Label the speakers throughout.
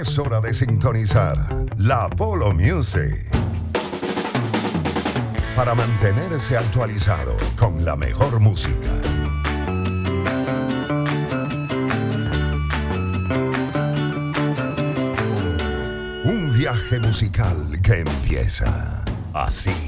Speaker 1: Es hora de sintonizar la Polo Music. Para mantenerse actualizado con la mejor música. Un viaje musical que empieza así.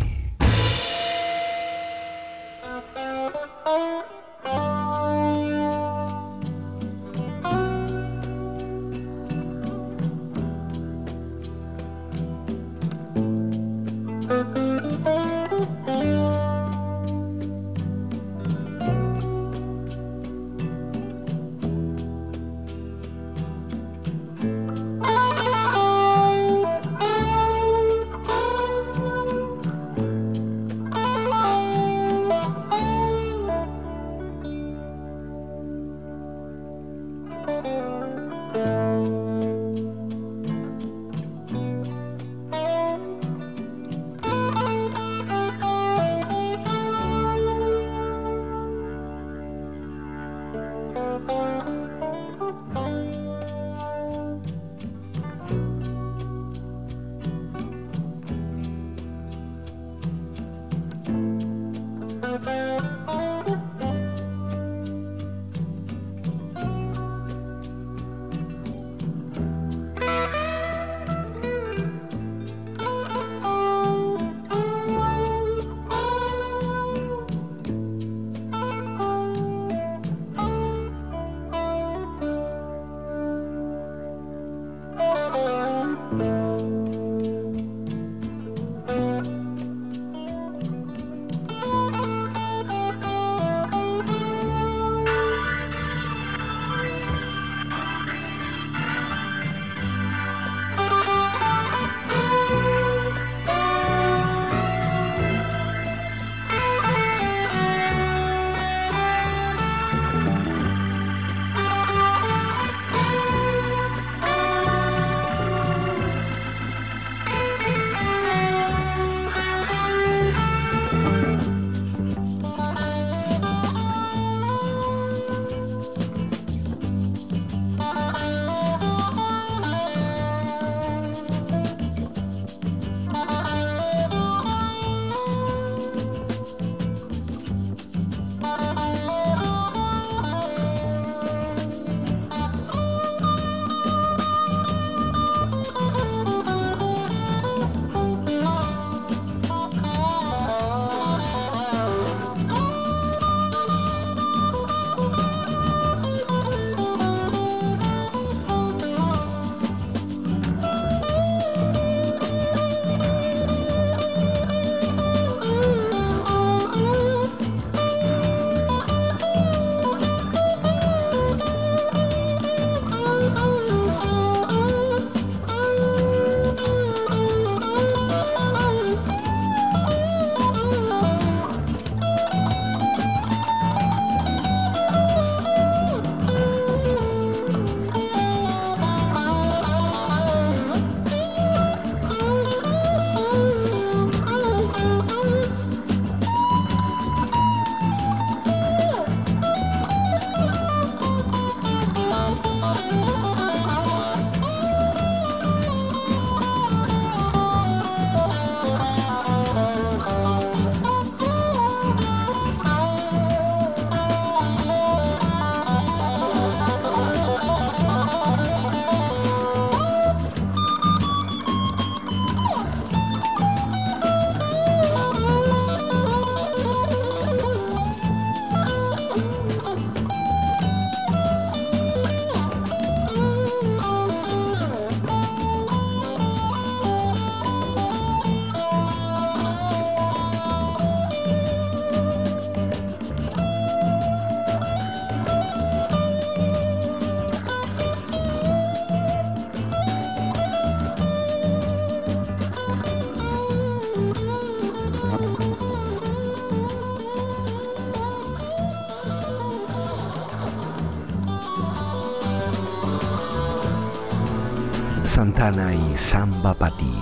Speaker 2: Santana y Samba Pati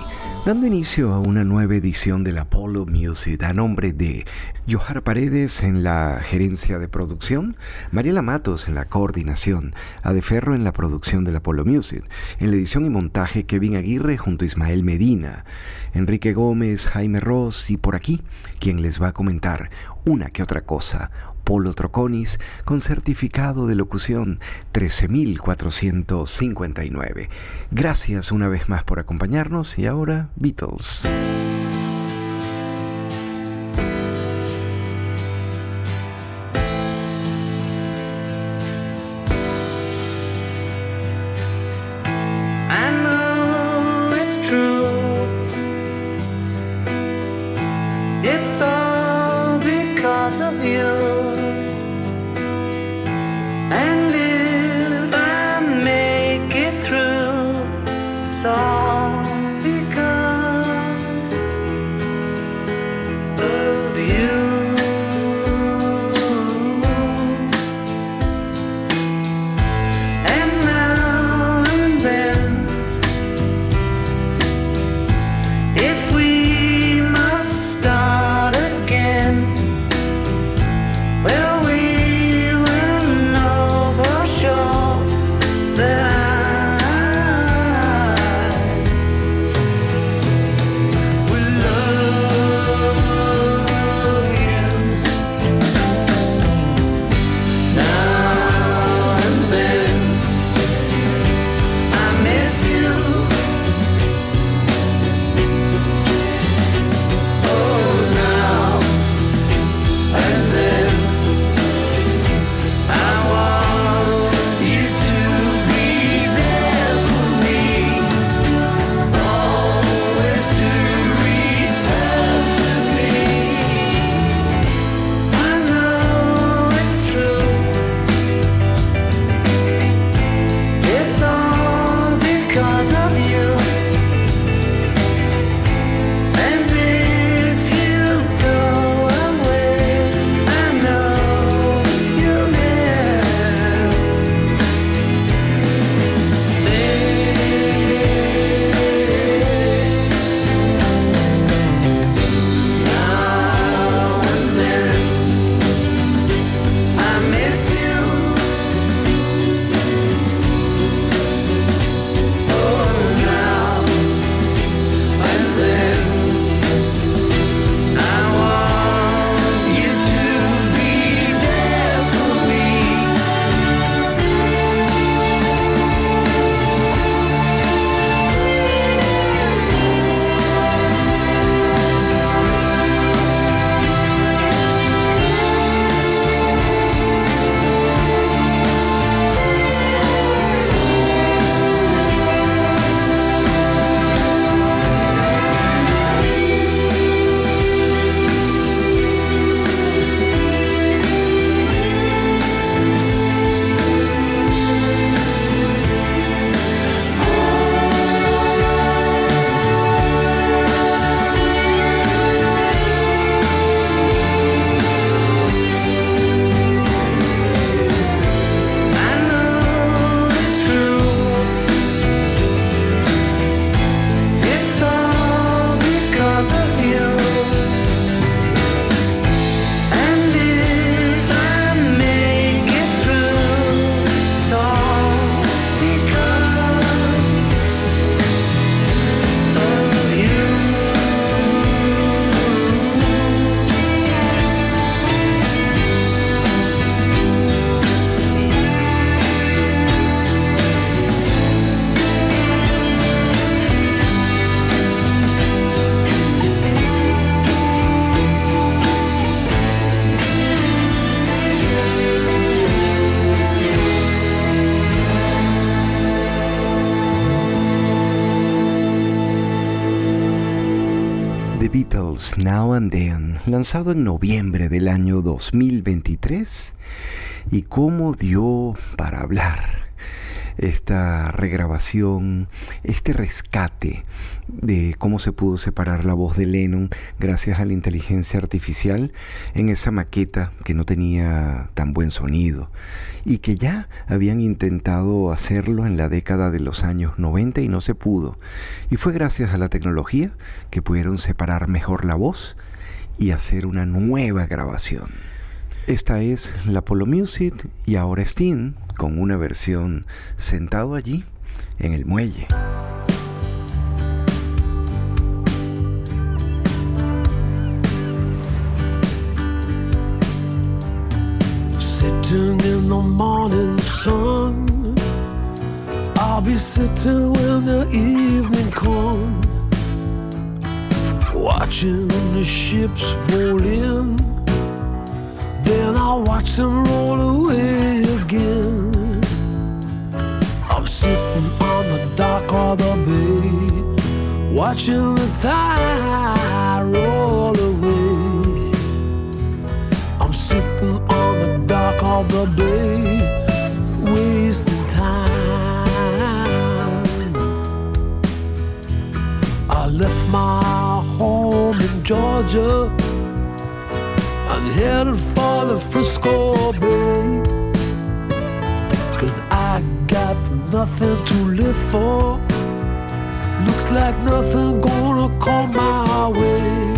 Speaker 3: dando inicio a una nueva edición del Apollo Music a nombre de Johar Paredes en la gerencia de producción, Mariela Matos en la coordinación, Adeferro en la producción del Apollo Music, en la edición y montaje Kevin Aguirre junto a Ismael Medina, Enrique Gómez, Jaime Ross y por aquí quien les va a comentar una que otra cosa, Polo Troconis con certificado de locución 13459. Gracias una vez más por acompañarnos y ahora Beatles. Now lanzado en noviembre del año 2023, y cómo dio para hablar.
Speaker 2: esta regrabación, este rescate de cómo se pudo separar la voz de Lennon gracias a la inteligencia artificial en esa maqueta que no tenía tan buen sonido y que ya habían intentado hacerlo en la década de los años 90 y no se pudo. Y fue gracias a la tecnología que pudieron separar mejor la voz y hacer una nueva grabación. Esta es la Polo Music y ahora Steen con una versión sentado allí en el muelle.
Speaker 4: Sitting in the morning sun, I'll be sitting when the evening comes, watching the ships roll in. Then I watch them roll away again. I'm sitting on the dock of the bay, watching the tide roll away. I'm sitting on the dock of the bay, wasting time. I left my Georgia I'm headed for the Frisco Bay. Cause I got nothing to live for. Looks like nothing gonna come my way.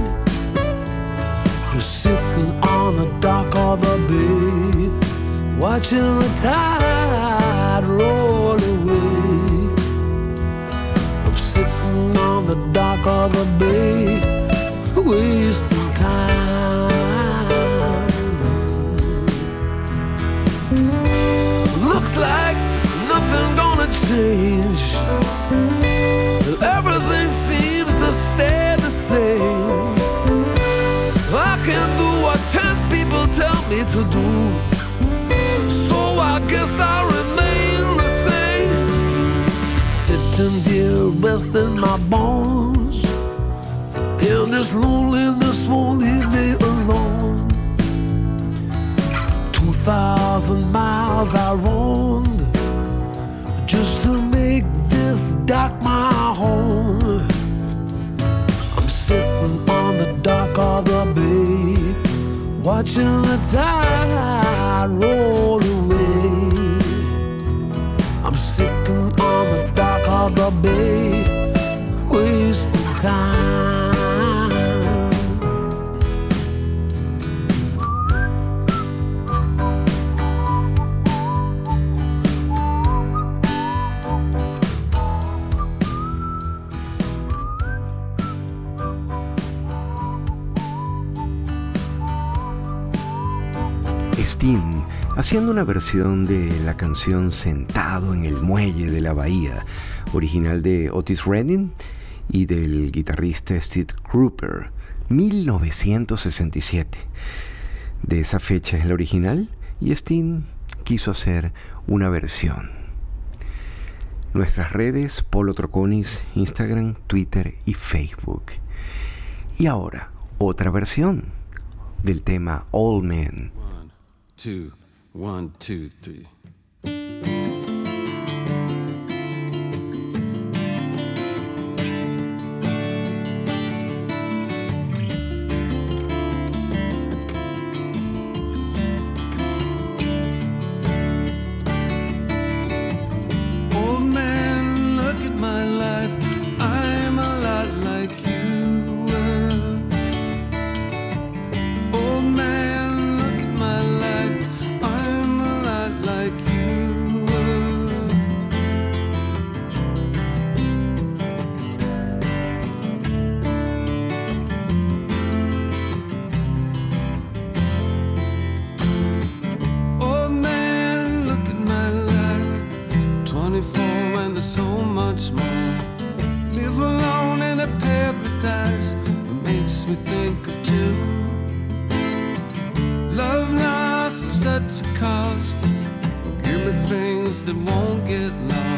Speaker 4: Just sitting on the dock of the bay, watching the tide roll away. I'm sitting on the dock of the bay, here resting my bones. And this loneliness won't leave me alone Two thousand miles I roamed just to make this dock my home. I'm sitting on the dock of the bay, watching the tide roll away. The bay, wasting time.
Speaker 2: haciendo una versión de la canción Sentado en el Muelle de la Bahía, original de Otis Redding y del guitarrista Steve Cropper, 1967. De esa fecha es la original y Steen quiso hacer una versión. Nuestras redes, Polo Troconis, Instagram, Twitter y Facebook. Y ahora, otra versión del tema All Men.
Speaker 5: two, one, two, three. that won't get
Speaker 2: lost.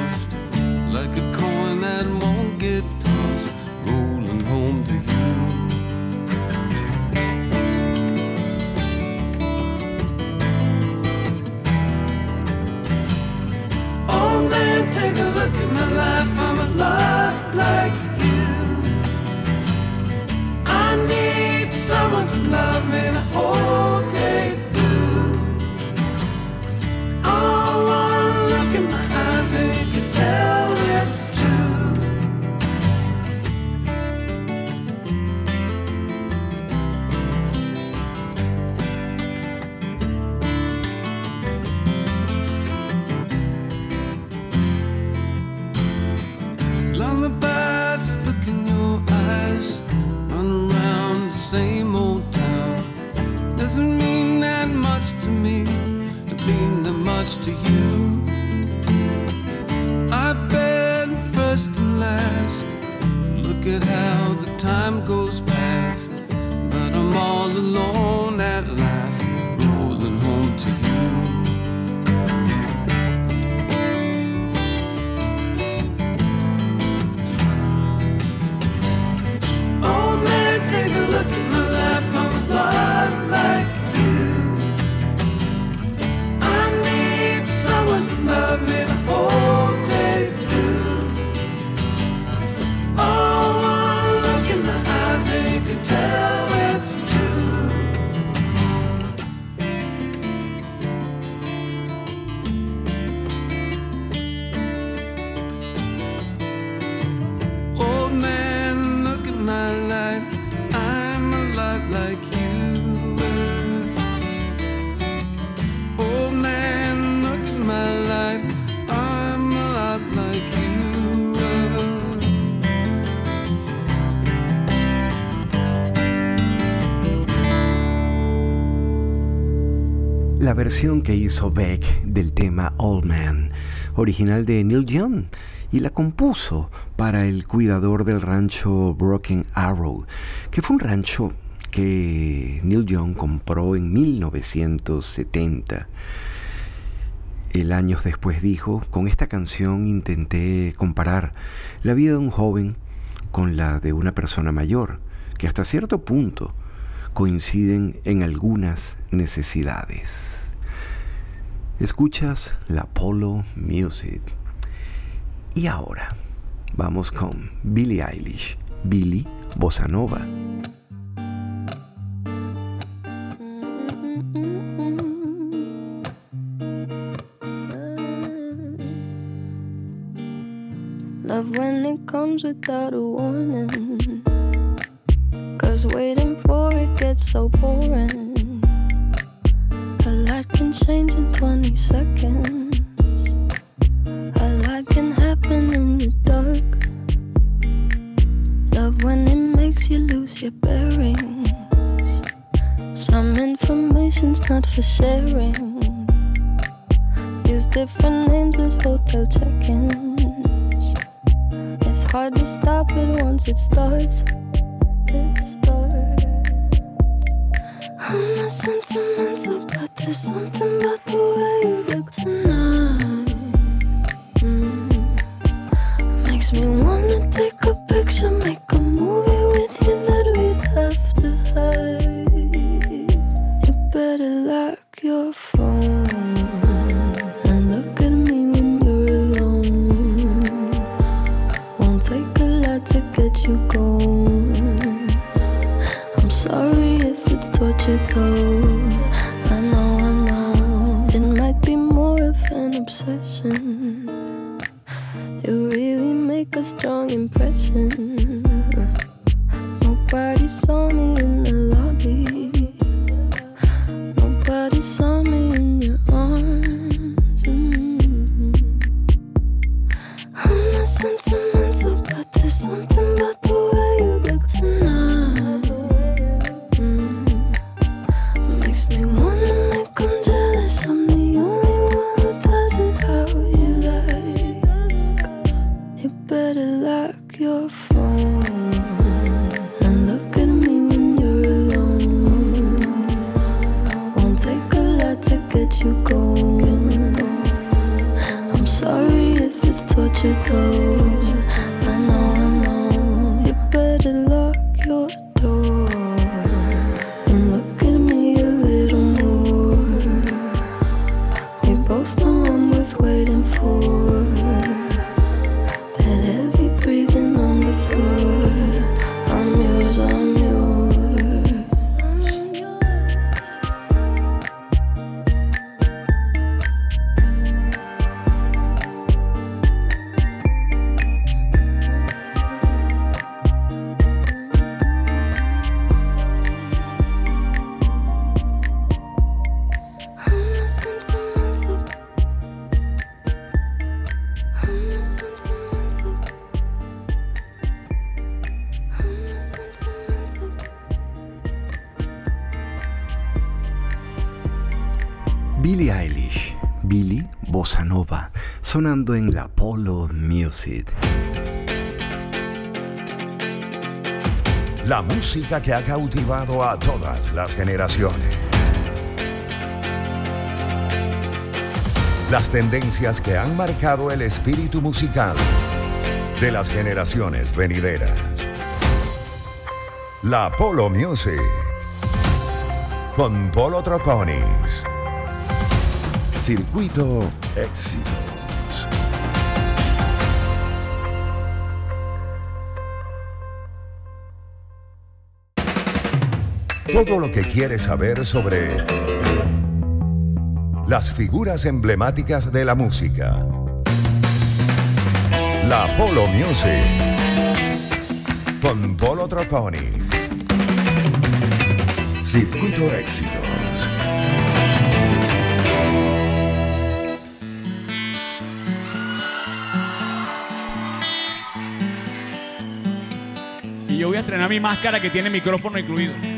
Speaker 2: versión que hizo Beck del tema Old Man, original de Neil Young, y la compuso para el cuidador del rancho Broken Arrow, que fue un rancho que Neil Young compró en 1970. El años después dijo, con esta canción intenté comparar la vida de un joven con la de una persona mayor, que hasta cierto punto coinciden en algunas necesidades. Escuchas la Polo Music. Y ahora vamos con Billie Eilish, Billie Bossa Nova.
Speaker 6: Love when it comes without a warning. Cause waiting for it gets so boring. change in 20 seconds. A lot can happen in the dark. Love when it makes you lose your bearings. Some information's not for sharing. Use different names at hotel check ins. It's hard to stop it once it starts.
Speaker 2: sonando en la Polo Music.
Speaker 1: La música que ha cautivado a todas las generaciones. Las tendencias que han marcado el espíritu musical de las generaciones venideras. La Polo Music. Con Polo Troconis. Circuito Éxito. Todo lo que quieres saber sobre las figuras emblemáticas de la música. La Polo Music. Con Polo Troconis. Circuito Éxitos.
Speaker 7: Y yo voy a estrenar mi máscara que tiene micrófono incluido.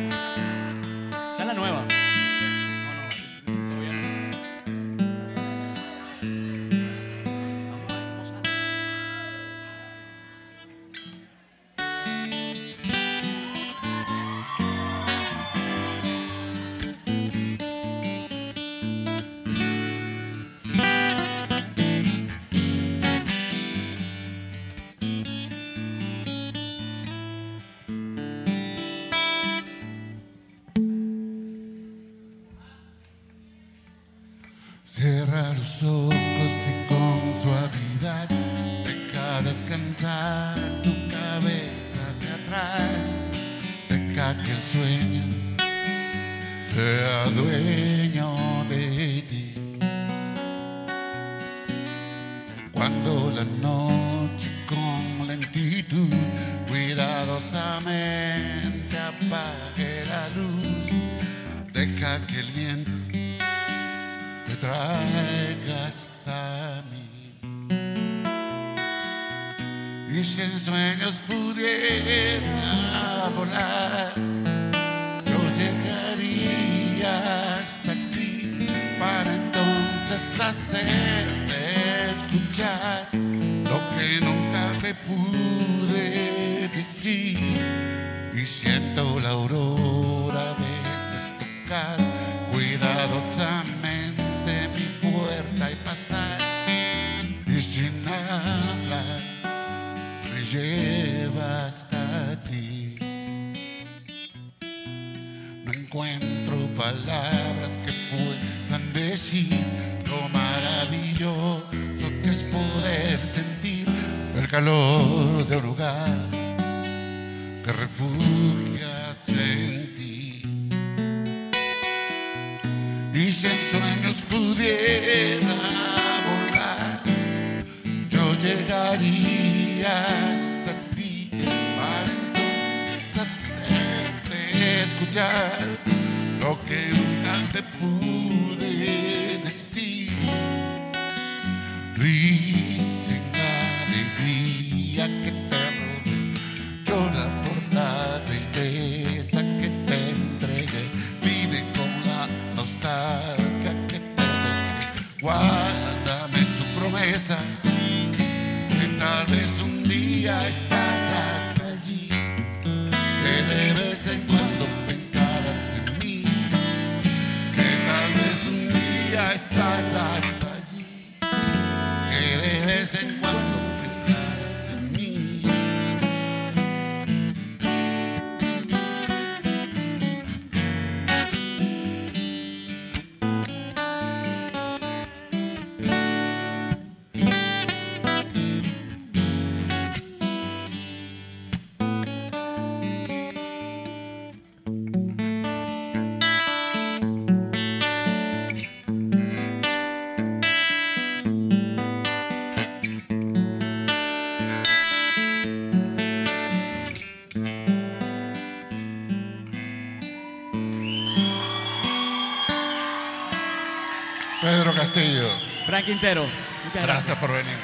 Speaker 7: Frank Quintero. Muchas gracias.
Speaker 8: gracias por venir.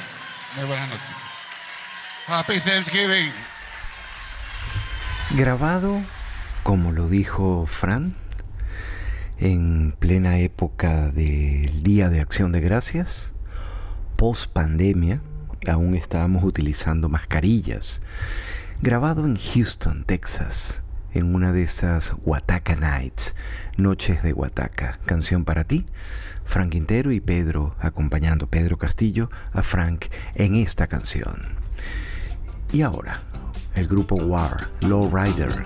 Speaker 8: Muy buenas noches. Happy Thanksgiving.
Speaker 2: Grabado, como lo dijo Fran, en plena época del Día de Acción de Gracias, post pandemia, aún estábamos utilizando mascarillas. grabado en Houston, Texas, en una de esas Wataka Nights, Noches de Wataka, canción para ti. Frank Quintero y Pedro acompañando Pedro Castillo a Frank en esta canción. Y ahora, el grupo War, Low Rider.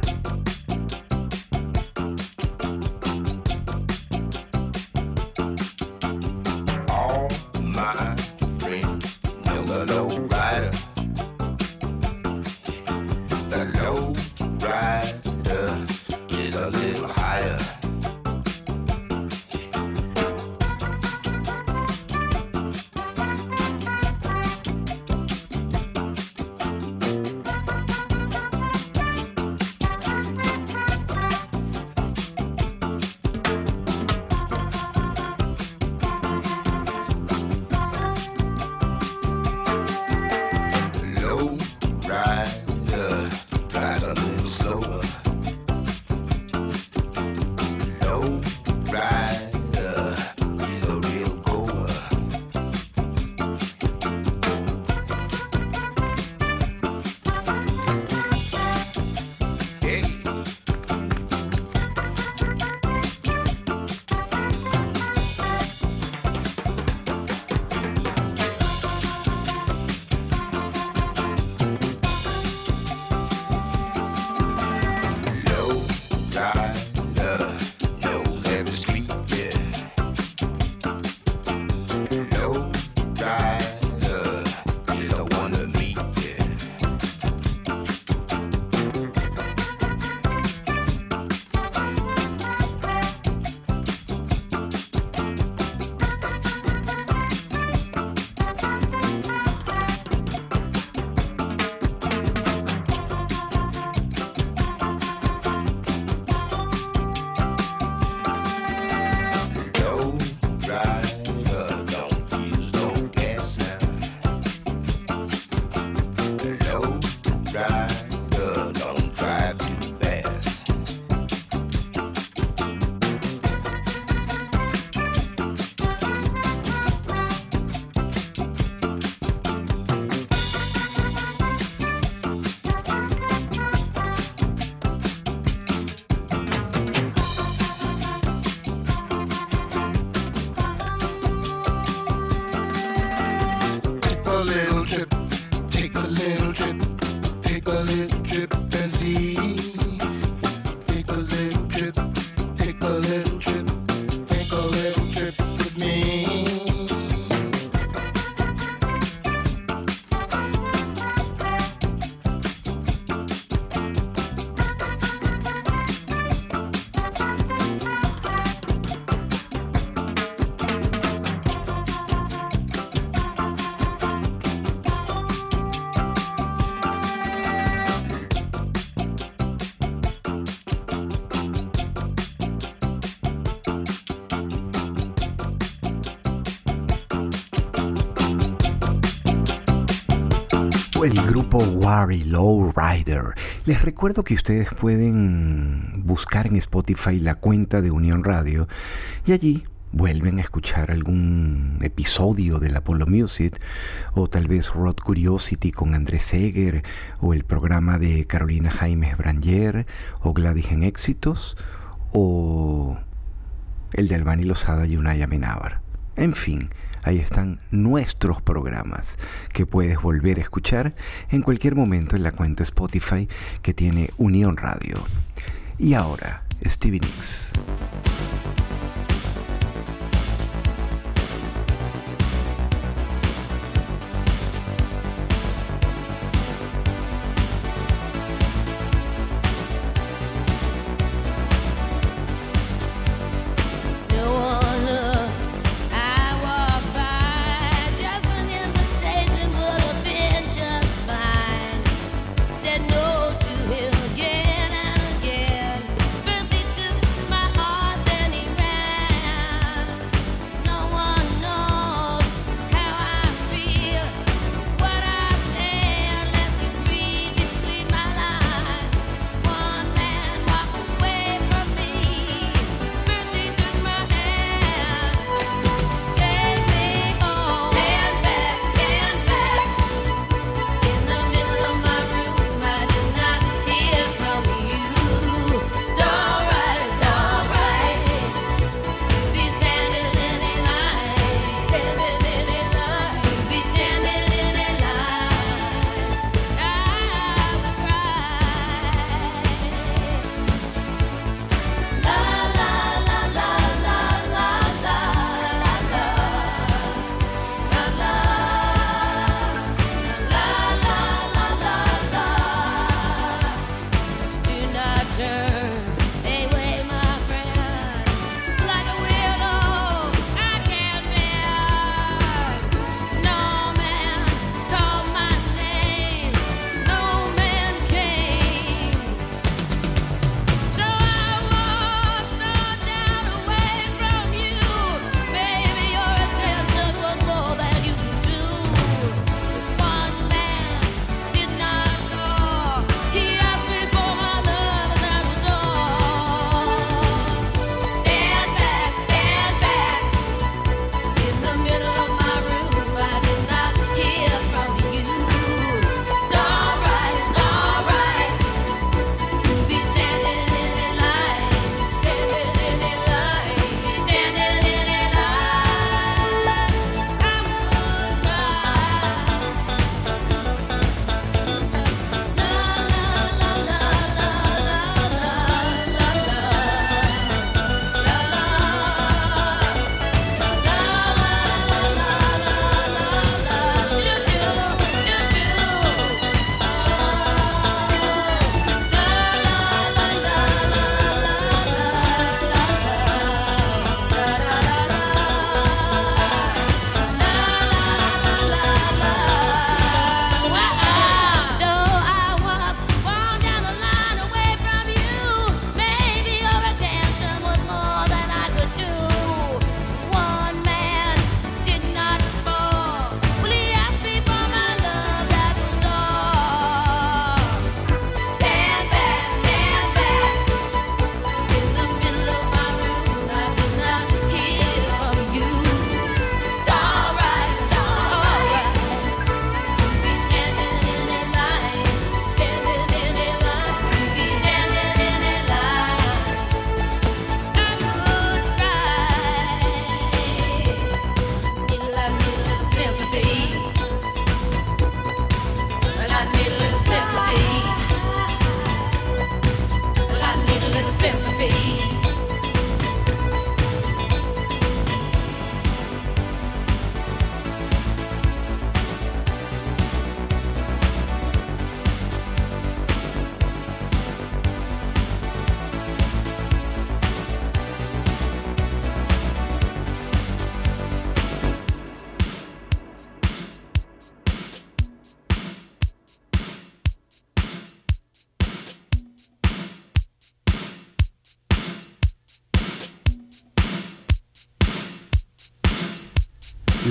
Speaker 2: El grupo Wary Low Rider. Les recuerdo que ustedes pueden buscar en Spotify la cuenta de Unión Radio y allí vuelven a escuchar algún episodio del Apollo Music o tal vez Road Curiosity con Andrés Seger o el programa de Carolina Jaimes Branger o Gladys en Éxitos o el de Albani Lozada y Unaya Menábar. En fin, ahí están nuestros programas que puedes volver a escuchar en cualquier momento en la cuenta Spotify que tiene Unión Radio. Y ahora, Stevie Nicks.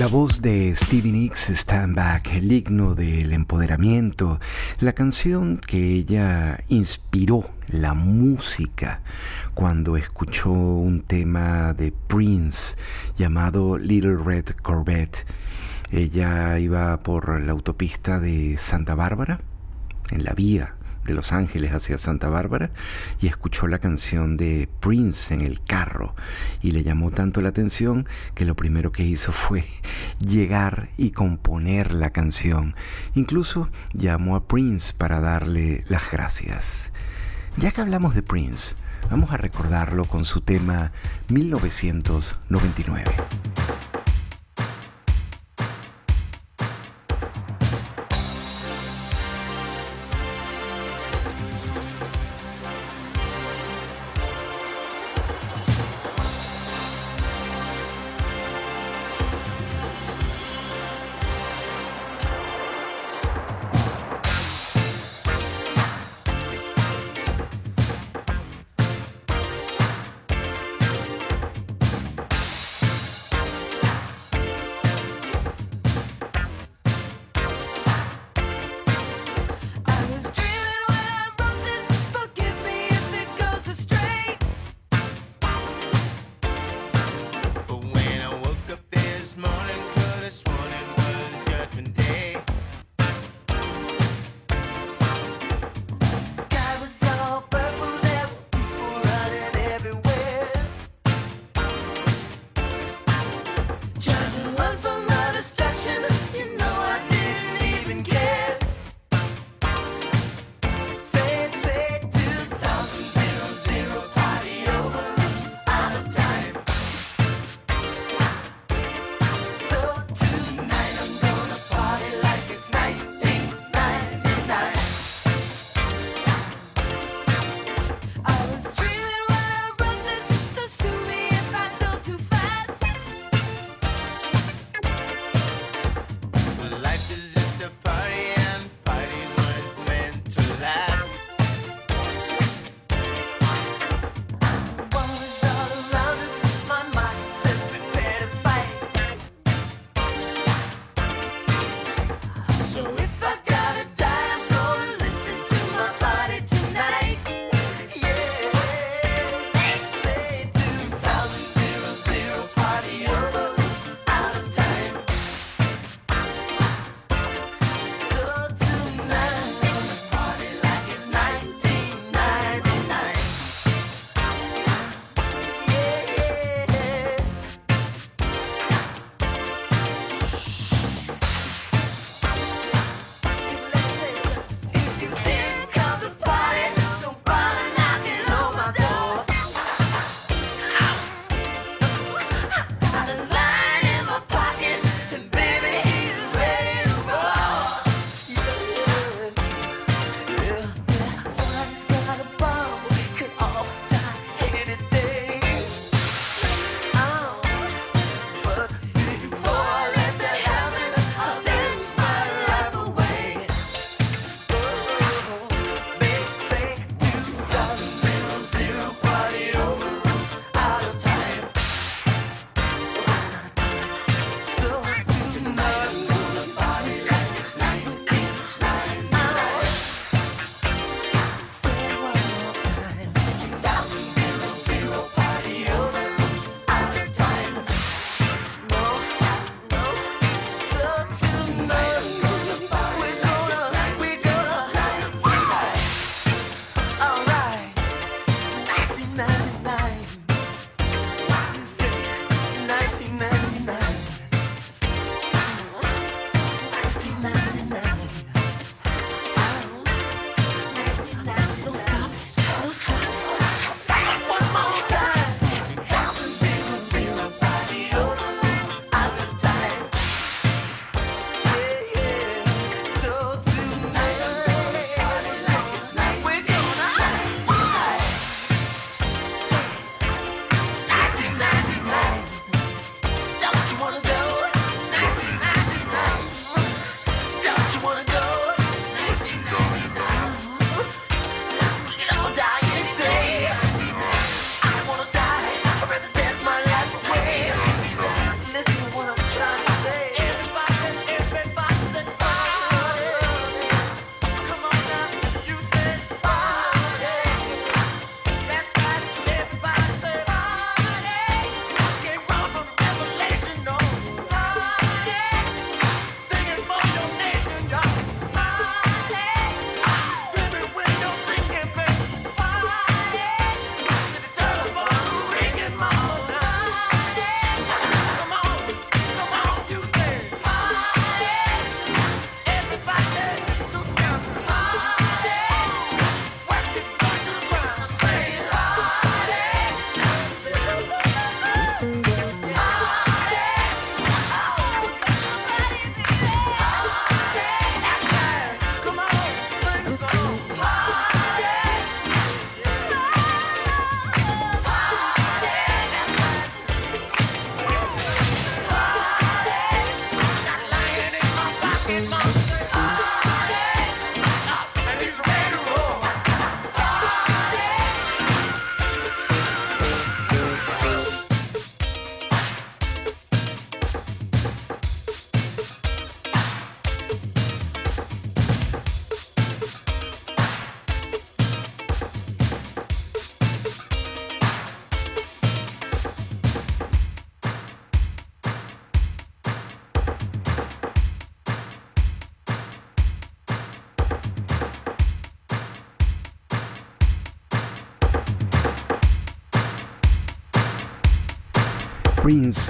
Speaker 2: La voz de Stevie Nicks, Stand Back, el himno del empoderamiento, la canción que ella inspiró la música cuando escuchó un tema de Prince llamado Little Red Corvette. Ella iba por la autopista de Santa Bárbara, en la vía de Los Ángeles hacia Santa Bárbara y escuchó la canción de Prince en el carro y le llamó tanto la atención que lo primero que hizo fue llegar y componer la canción. Incluso llamó a Prince para darle las gracias. Ya que hablamos de Prince, vamos a recordarlo con su tema 1999.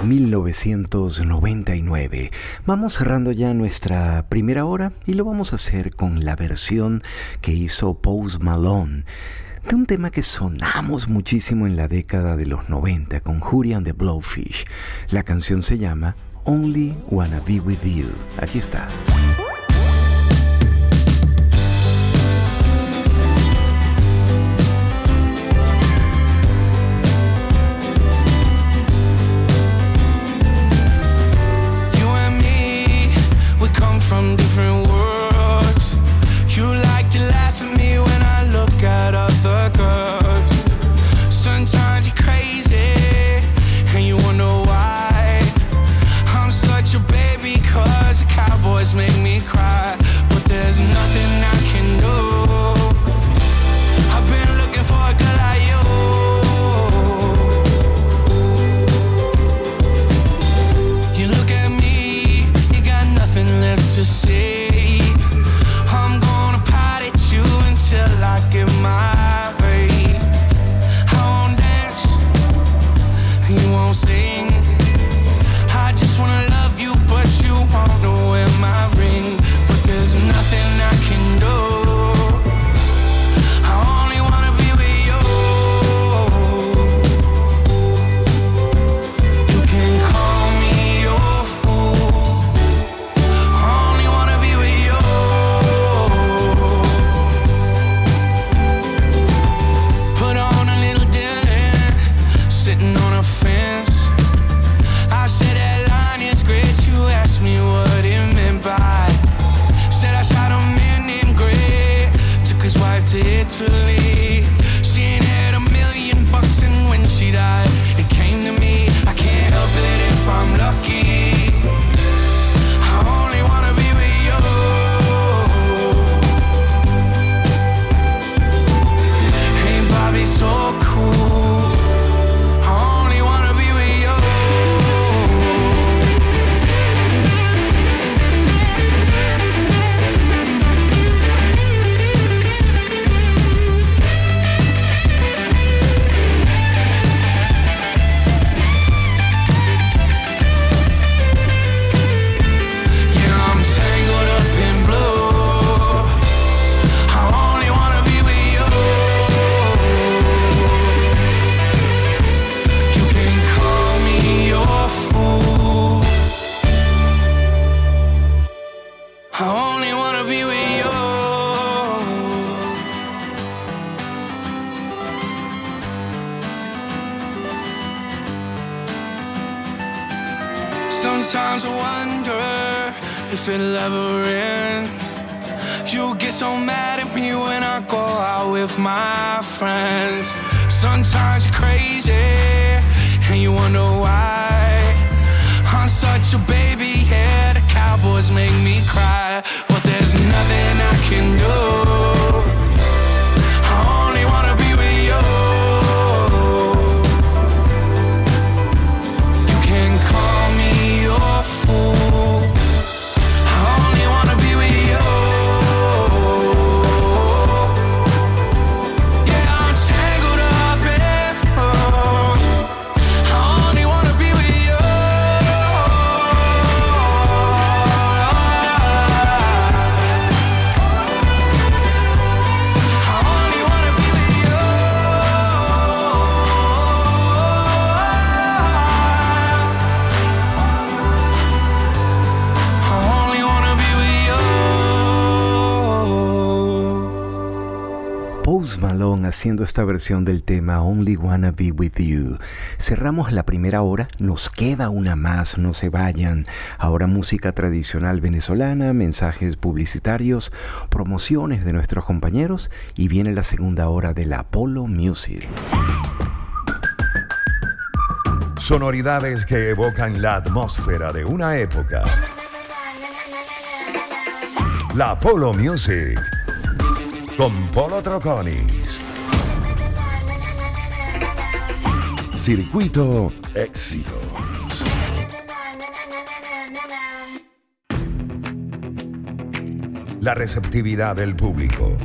Speaker 9: 1999. Vamos cerrando ya nuestra primera hora y lo vamos a hacer con la versión que hizo Post Malone de un tema que sonamos muchísimo en la década de los 90 con Julian the Blowfish. La canción se llama Only Wanna Be With You. Aquí está.
Speaker 2: Haciendo esta versión del tema Only Wanna Be With You. Cerramos la primera hora, nos queda una más, no se vayan. Ahora música tradicional venezolana, mensajes publicitarios, promociones de nuestros compañeros y viene la segunda hora de la Apollo Music.
Speaker 1: Sonoridades que evocan la atmósfera de una época. La Polo Music con Polo Troconis. Circuito Éxitos. La receptividad del público.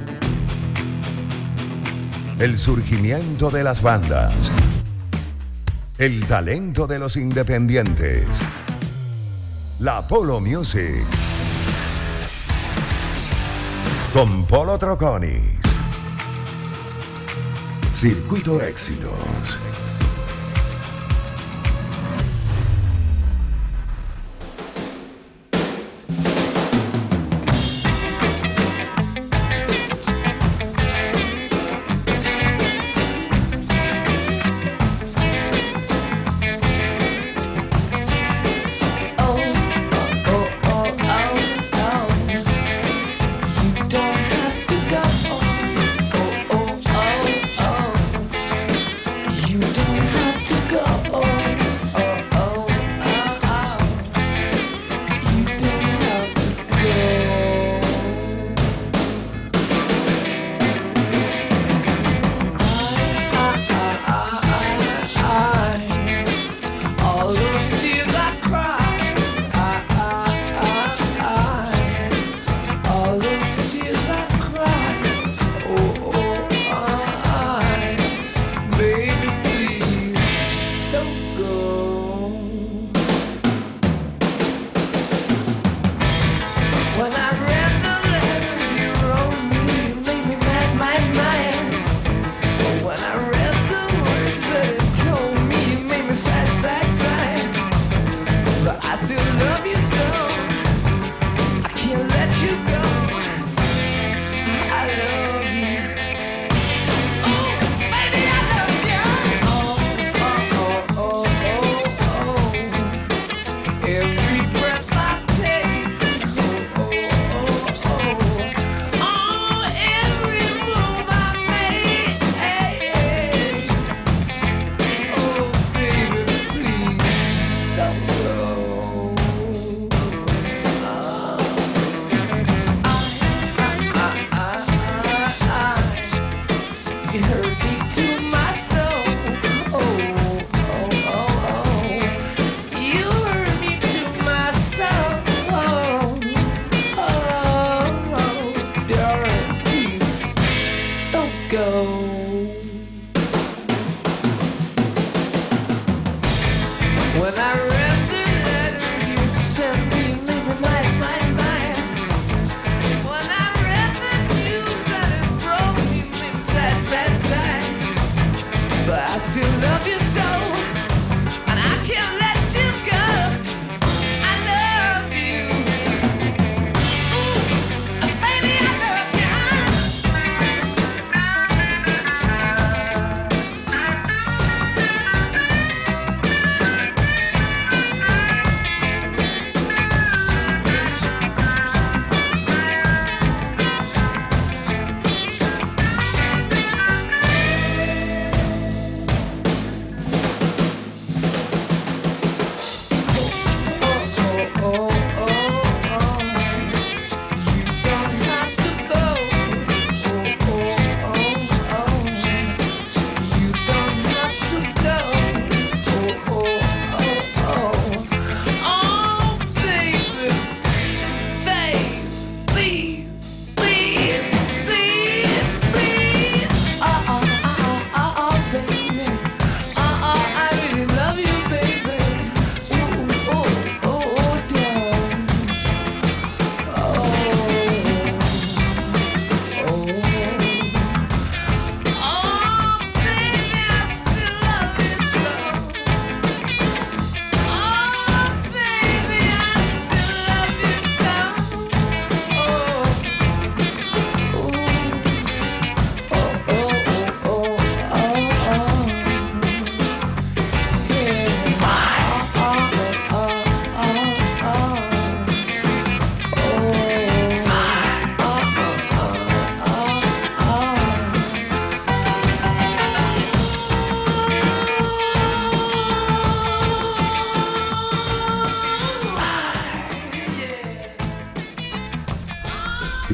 Speaker 1: El surgimiento de las bandas. El talento de los independientes. La Polo Music. Con Polo Troconis. Circuito Éxitos.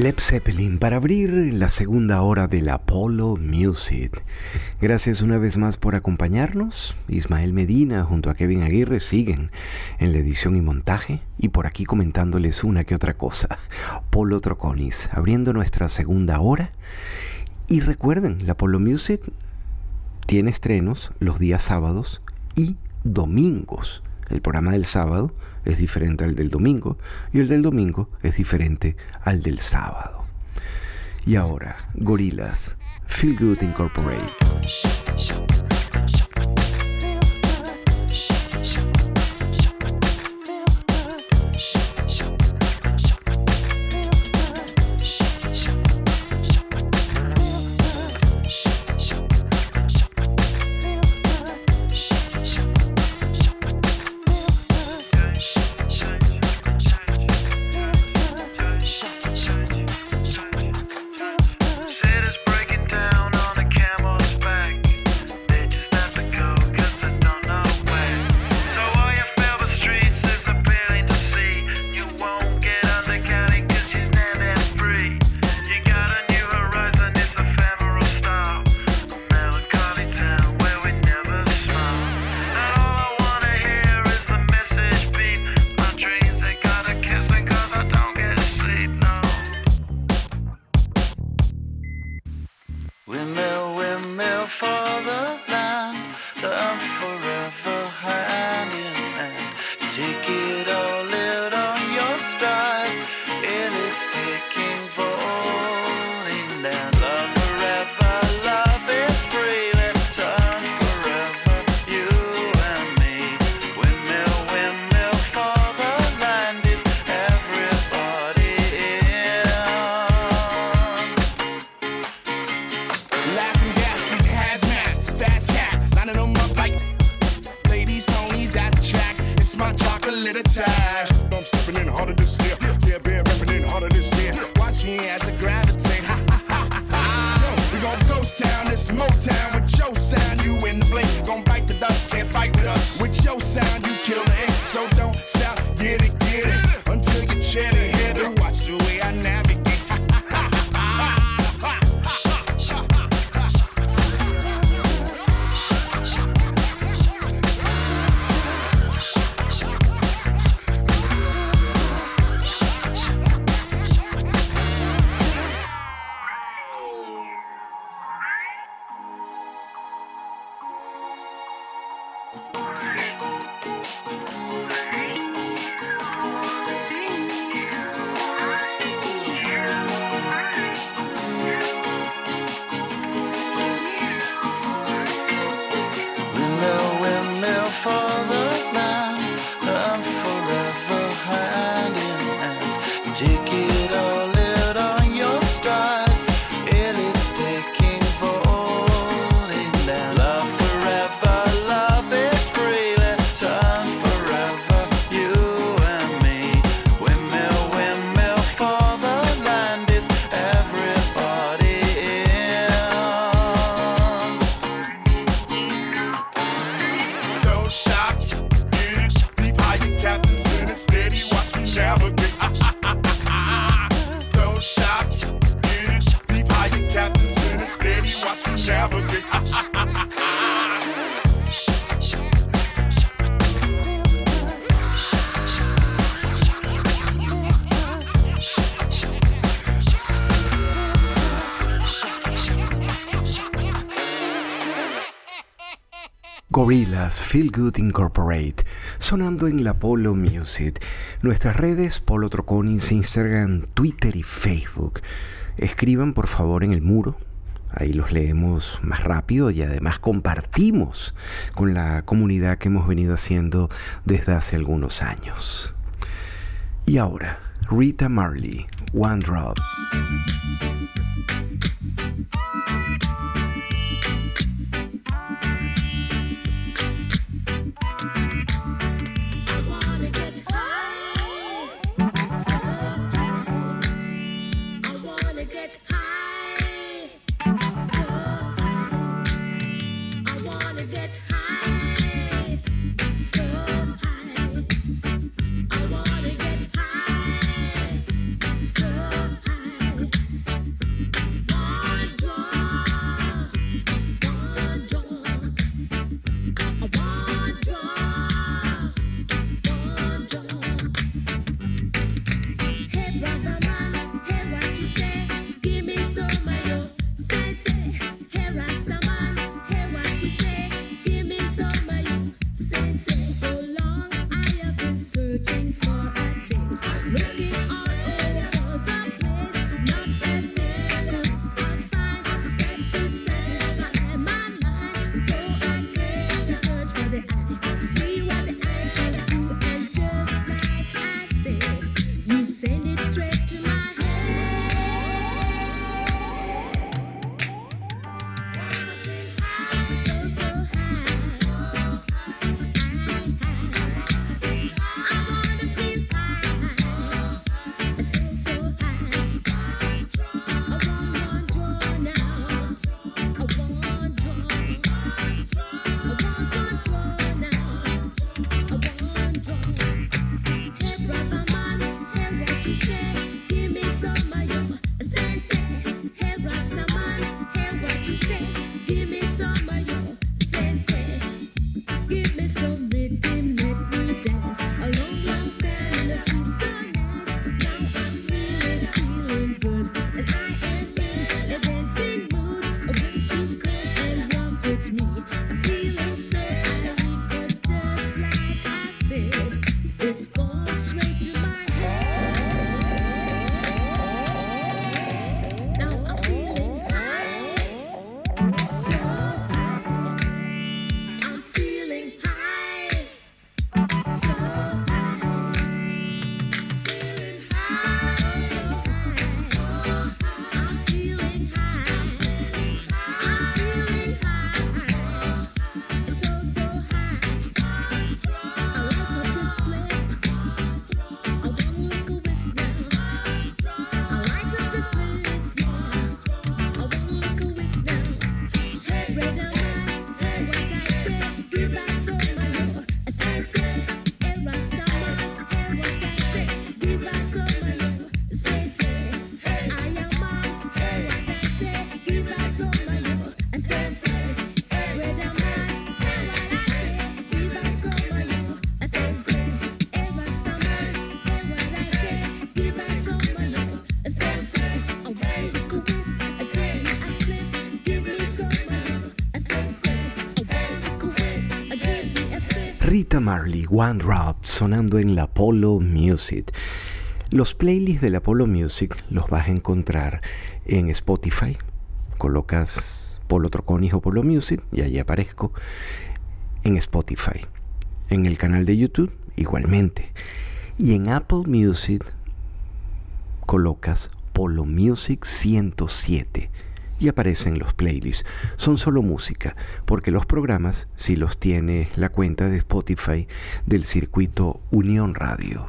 Speaker 2: Led Zeppelin para abrir la segunda hora del Apollo Music. Gracias una vez más por acompañarnos. Ismael Medina junto a Kevin Aguirre siguen en la edición y montaje y por aquí comentándoles una que otra cosa. Polo Troconis abriendo nuestra segunda hora. Y recuerden, la Apollo Music tiene estrenos los días sábados y domingos. El programa del sábado es diferente al del domingo y el del domingo es diferente al del sábado. Y ahora, gorilas, Feel Good
Speaker 10: Incorporate. Gorillas Feel
Speaker 2: Good Incorporate, sonando en la Polo Music. Nuestras redes, Polo Troconis, Instagram, Twitter y Facebook. Escriban por favor en el muro Ahí los leemos más rápido y además compartimos con la comunidad que hemos venido haciendo desde hace algunos años. Y ahora, Rita Marley, One Drop. Marley, One Drop, sonando en la Polo Music. Los playlists de la Polo Music los vas a encontrar en Spotify. Colocas Polo Troconis o Polo Music y ahí aparezco en Spotify. En el canal de YouTube igualmente. Y en Apple Music colocas Polo Music 107 y aparecen los playlists. Son solo música, porque los programas sí los tiene la cuenta de Spotify del circuito Unión Radio.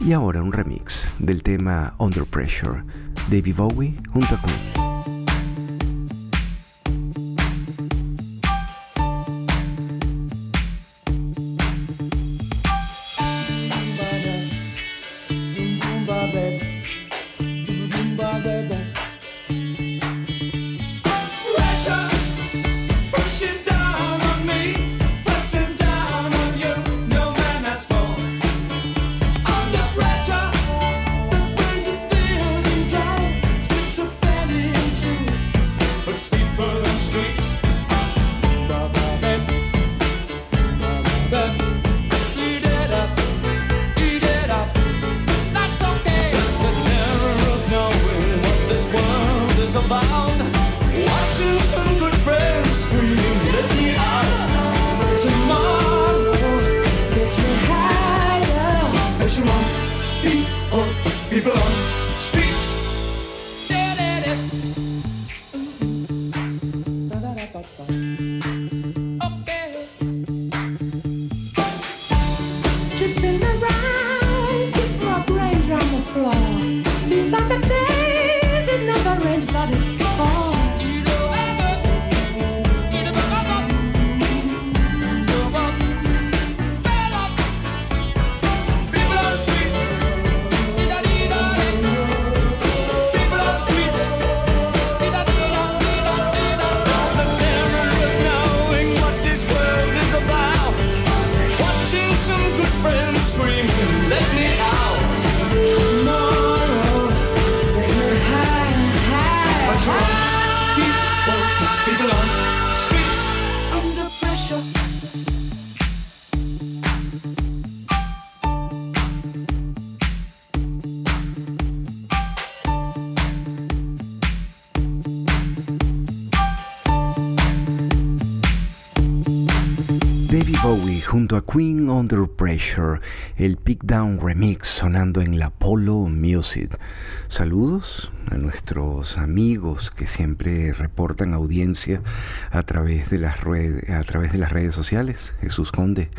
Speaker 2: Y ahora un remix del tema Under Pressure, David Bowie junto a Queen. A Queen Under Pressure, el Pick Down Remix sonando en la Polo Music. Saludos a nuestros amigos que siempre reportan audiencia a través de las, red- a través de las redes sociales. Jesús Conde,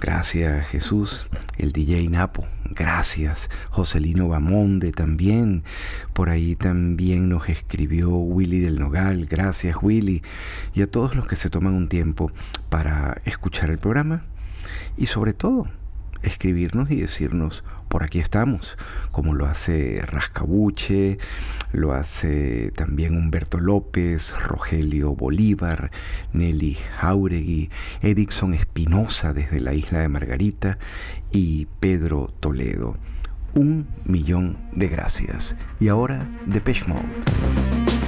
Speaker 2: gracias Jesús. El DJ Napo, gracias. Joselino Bamonde también. Por ahí también nos escribió Willy del Nogal, gracias Willy. Y a todos los que se toman un tiempo para escuchar el programa y sobre todo escribirnos y decirnos por aquí estamos, como lo hace Rascabuche, lo hace también Humberto López, Rogelio Bolívar, Nelly Jauregui, Edixon Espinosa desde la isla de Margarita y Pedro Toledo. Un millón de gracias. Y ahora, Depeche Mode.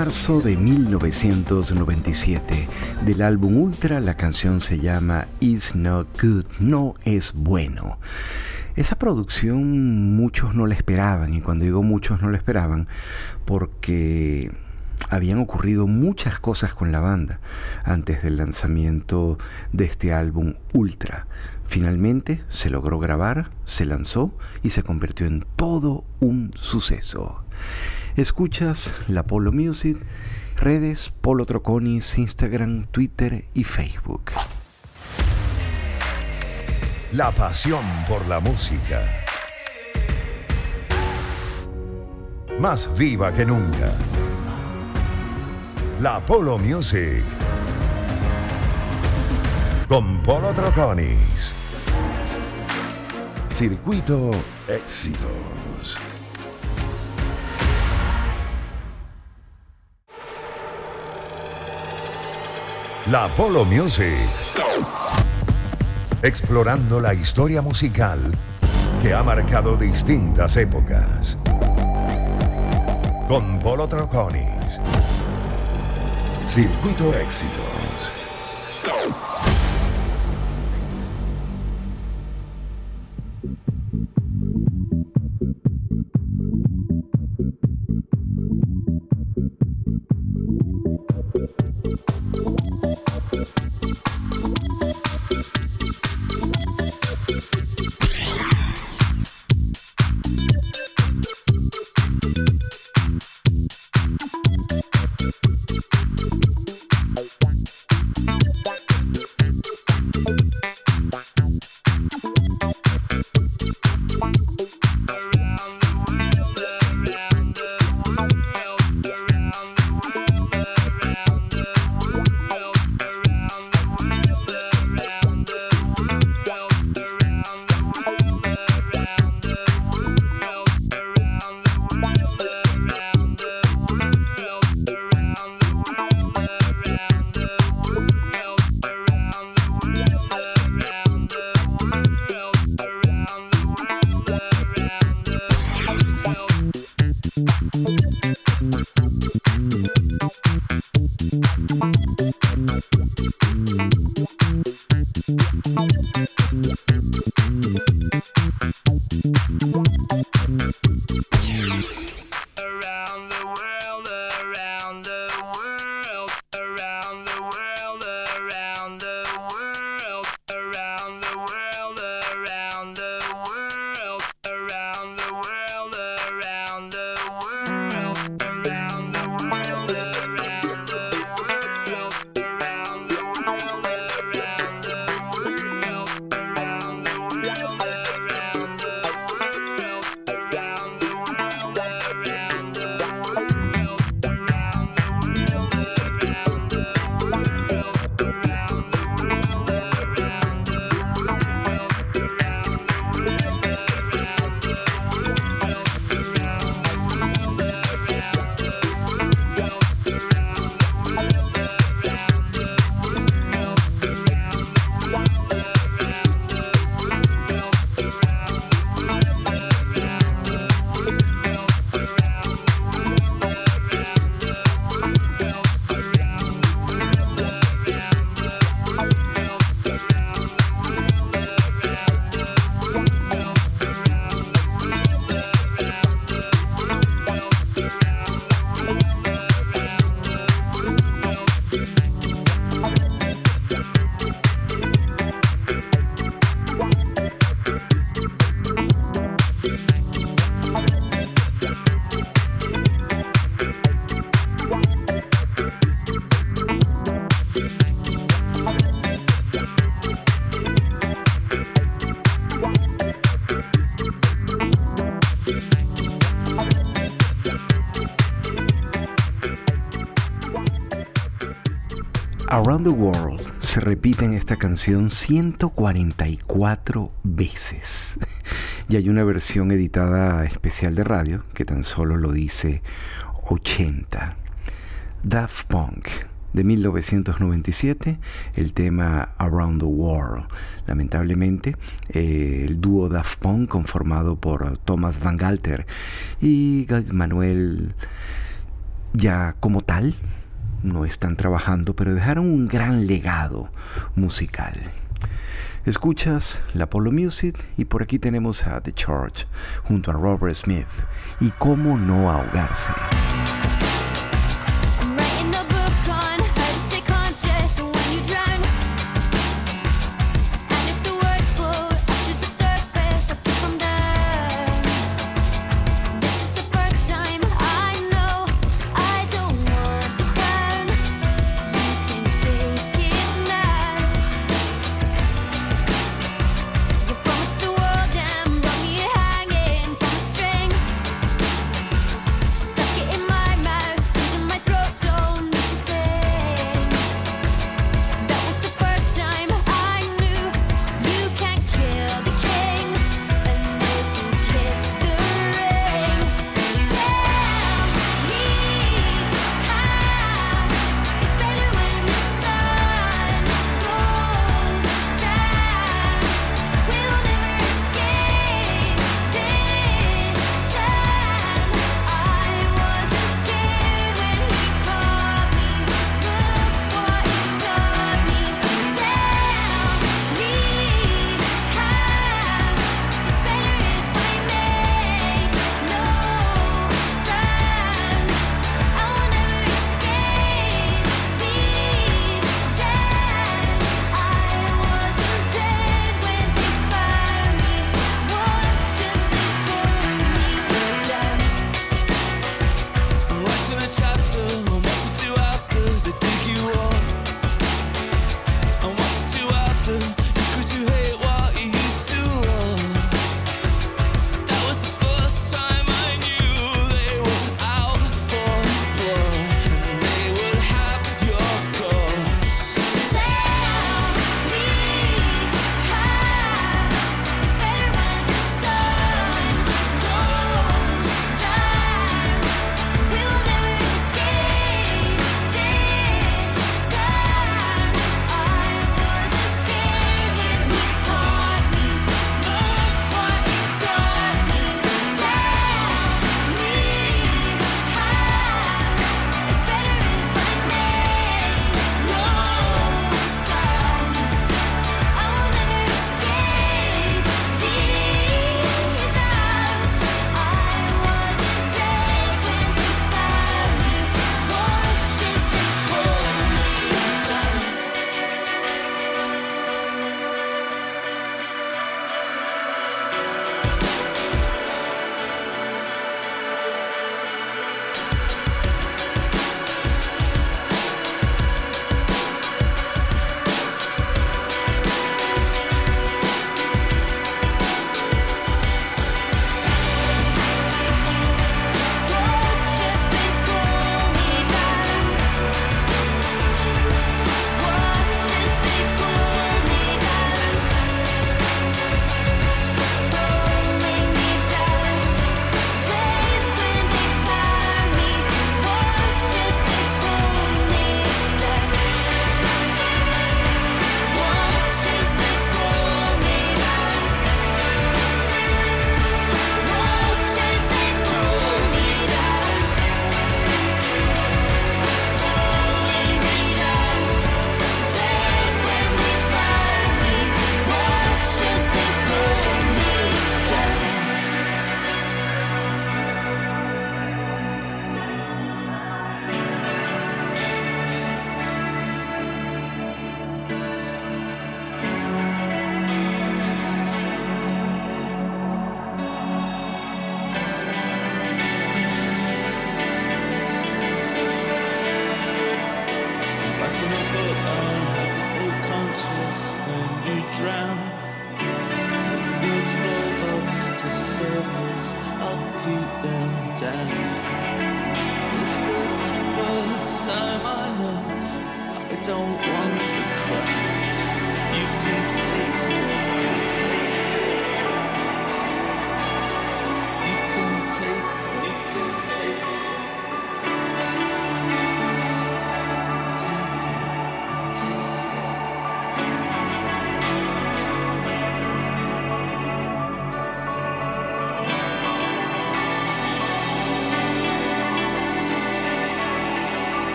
Speaker 2: Marzo de 1997, del álbum Ultra, la canción se llama Is Not Good, no es bueno. Esa producción muchos no la esperaban, y cuando digo muchos no la esperaban, porque habían ocurrido muchas cosas con la banda antes del lanzamiento de este álbum Ultra. Finalmente se logró grabar, se lanzó y se convirtió en todo un suceso. Escuchas la Polo Music, redes Polo Troconis, Instagram, Twitter y Facebook.
Speaker 1: La pasión por la música. Más viva que nunca. La Polo Music. Con Polo Troconis. Circuito Éxitos. La Polo Music. Explorando la historia musical que ha marcado distintas épocas. Con Polo Troconis. Circuito Éxitos.
Speaker 11: Around the World
Speaker 2: se repite en esta canción 144 veces. Y hay una versión editada especial de radio que tan solo lo dice 80. Daft Punk de 1997, el tema Around the World. Lamentablemente, eh, el dúo Daft Punk, conformado por Thomas Van Galter y Manuel, ya como tal, no están trabajando, pero dejaron un gran legado musical. Escuchas la Polo Music y por aquí tenemos a The Church junto a Robert Smith y cómo no ahogarse.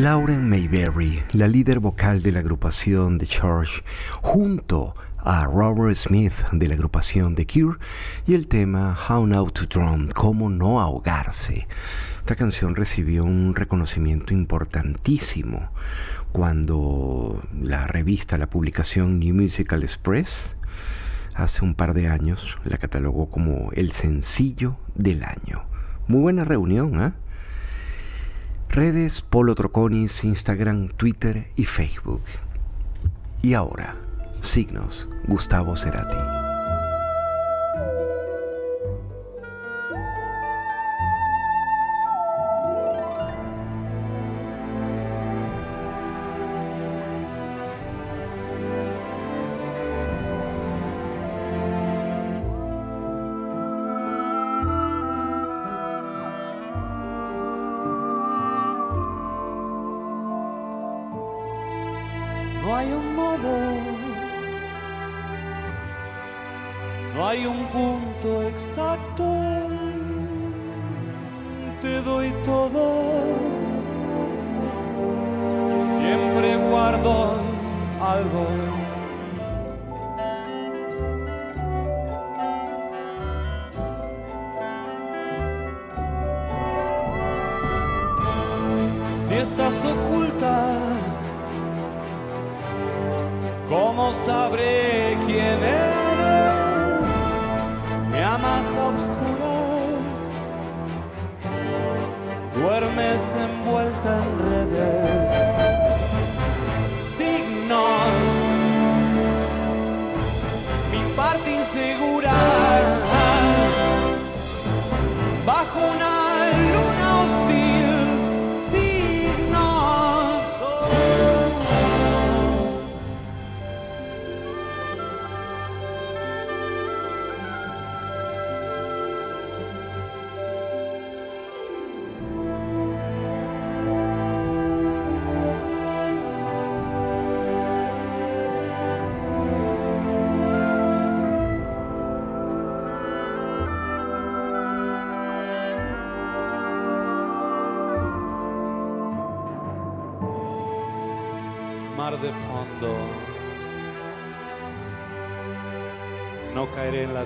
Speaker 2: Lauren Mayberry, la líder vocal de la agrupación The Church, junto a Robert Smith de la agrupación The Cure y el tema How Now to Drown, cómo no ahogarse. Esta canción recibió un reconocimiento importantísimo cuando la revista, la publicación New Musical Express, hace un par de años la catalogó como el sencillo del año. Muy buena reunión, ¿eh? Redes Polo Troconis, Instagram, Twitter y Facebook. Y ahora, signos Gustavo Cerati.
Speaker 12: Duermes envuelta en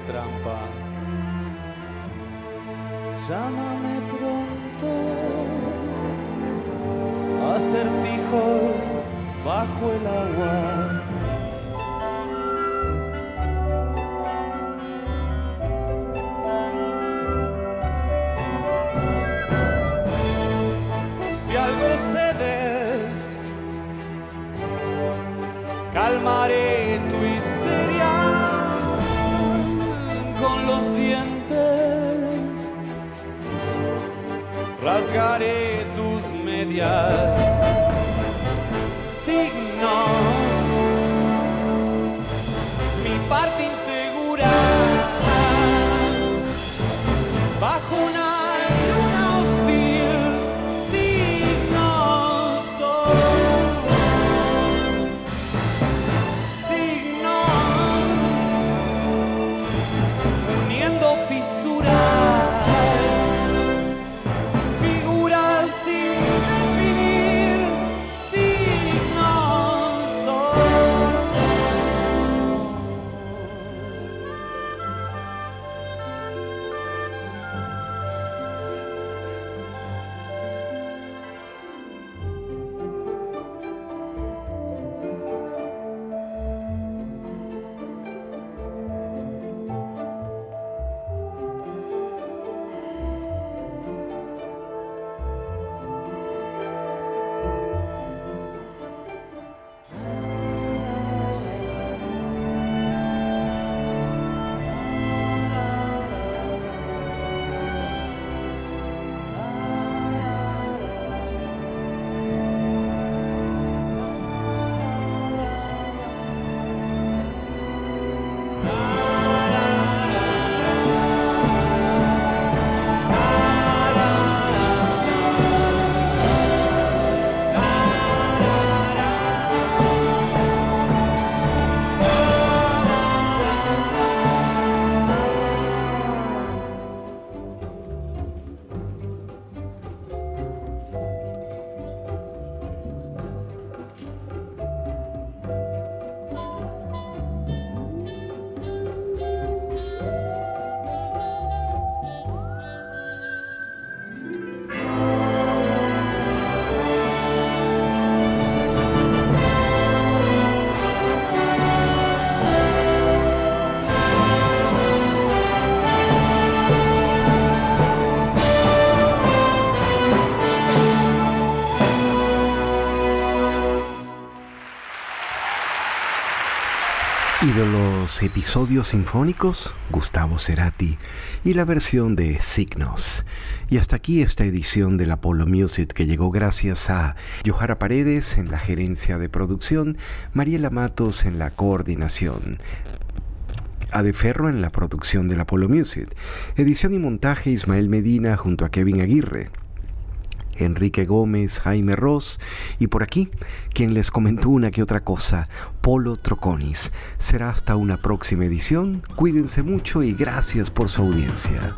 Speaker 12: trampa. Llámame pronto. Acertijos bajo el agua. Los
Speaker 2: episodios sinfónicos, Gustavo Cerati y la versión de Signos. Y hasta aquí esta edición del Apollo Music que llegó gracias a Johara Paredes en la gerencia de producción, Mariela Matos en la coordinación, a en la producción del Apollo Music, edición y montaje Ismael Medina junto a Kevin Aguirre. Enrique Gómez, Jaime Ross y por aquí, quien les comentó una que otra cosa, Polo Troconis. Será hasta una próxima edición, cuídense mucho y gracias por su audiencia.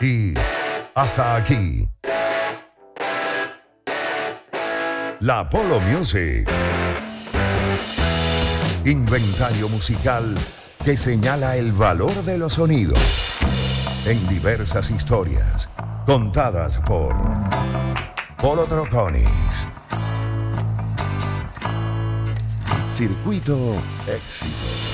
Speaker 1: Y hasta aquí. La Polo Music. Inventario musical que señala el valor de los sonidos en diversas historias contadas por Polo Troconis. Circuito Éxito.